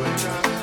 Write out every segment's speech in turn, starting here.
when I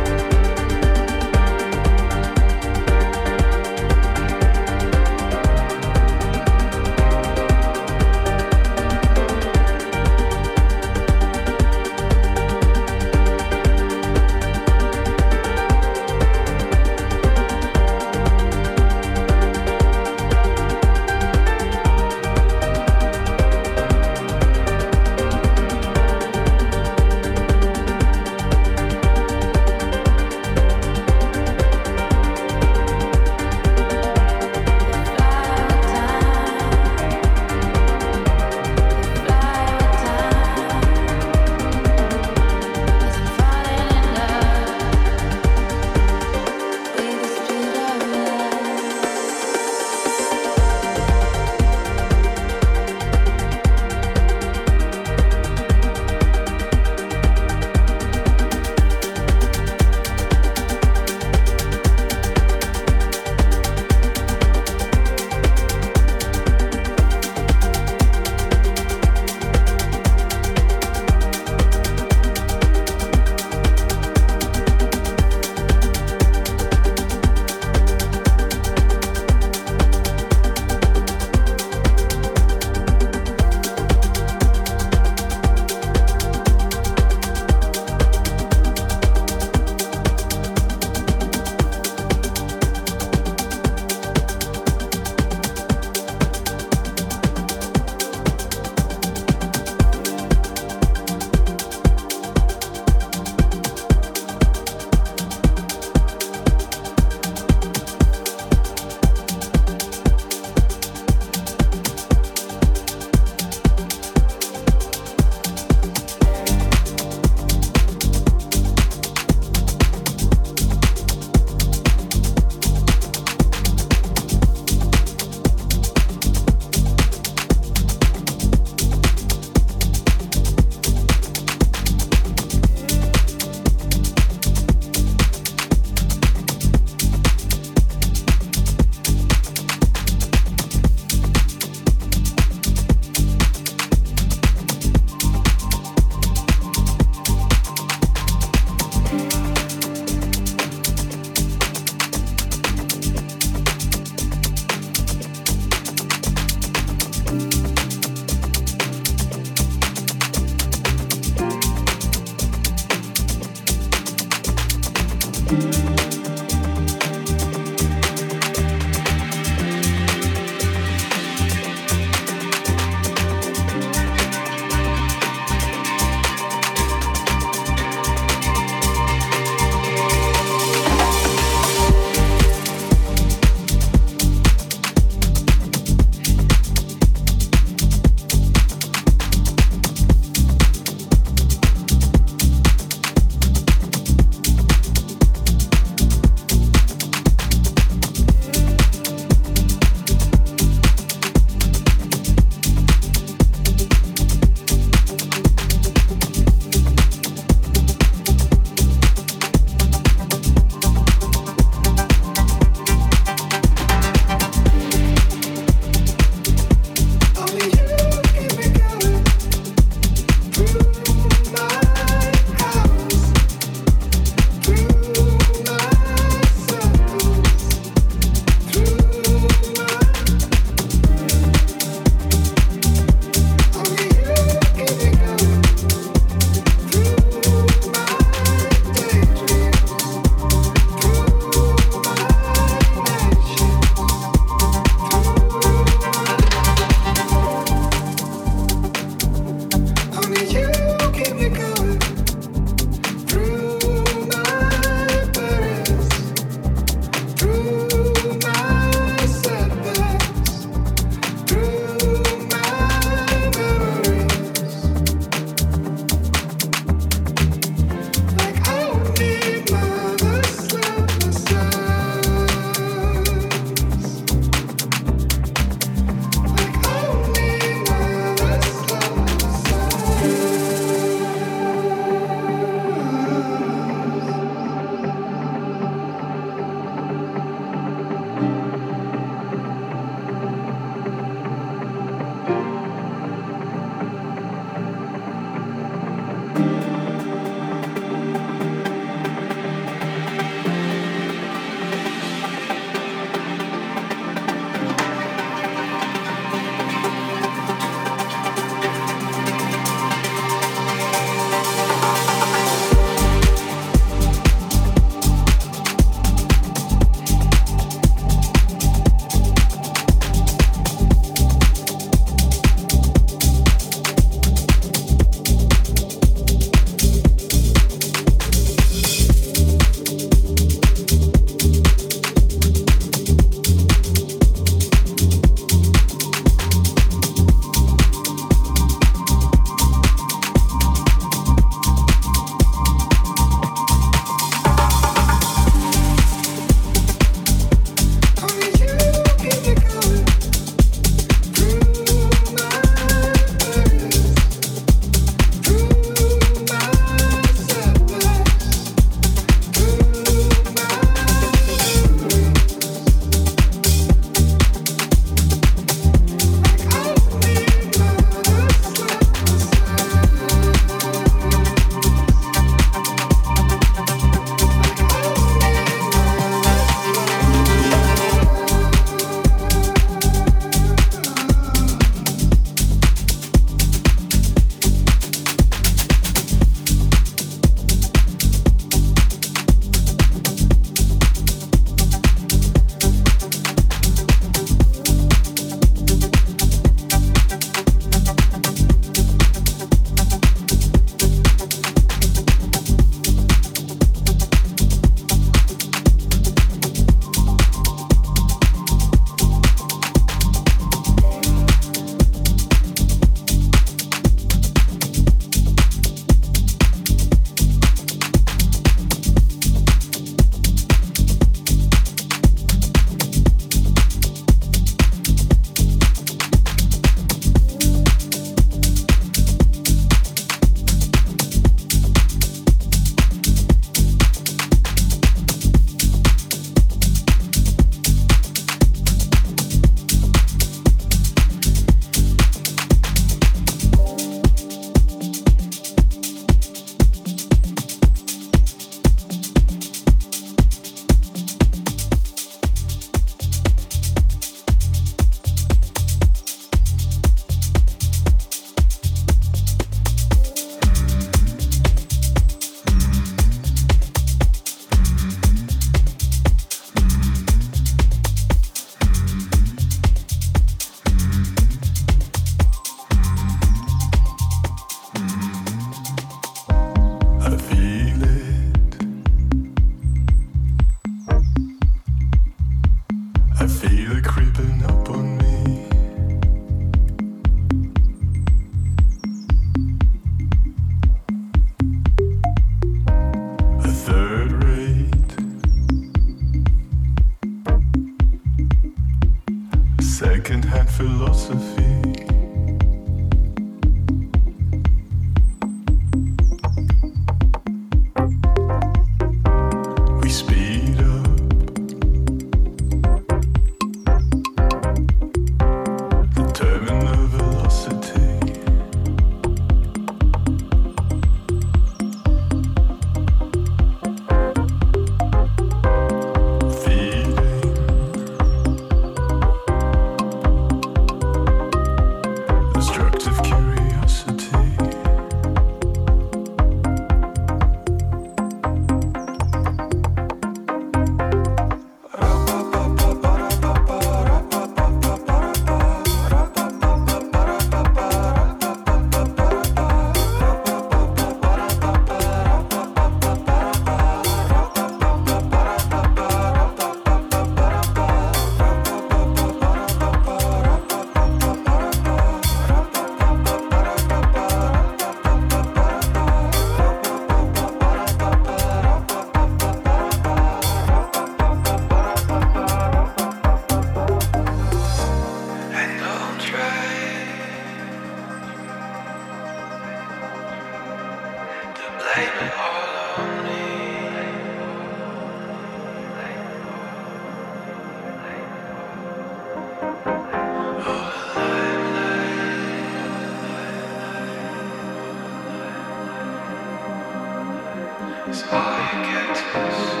All you get to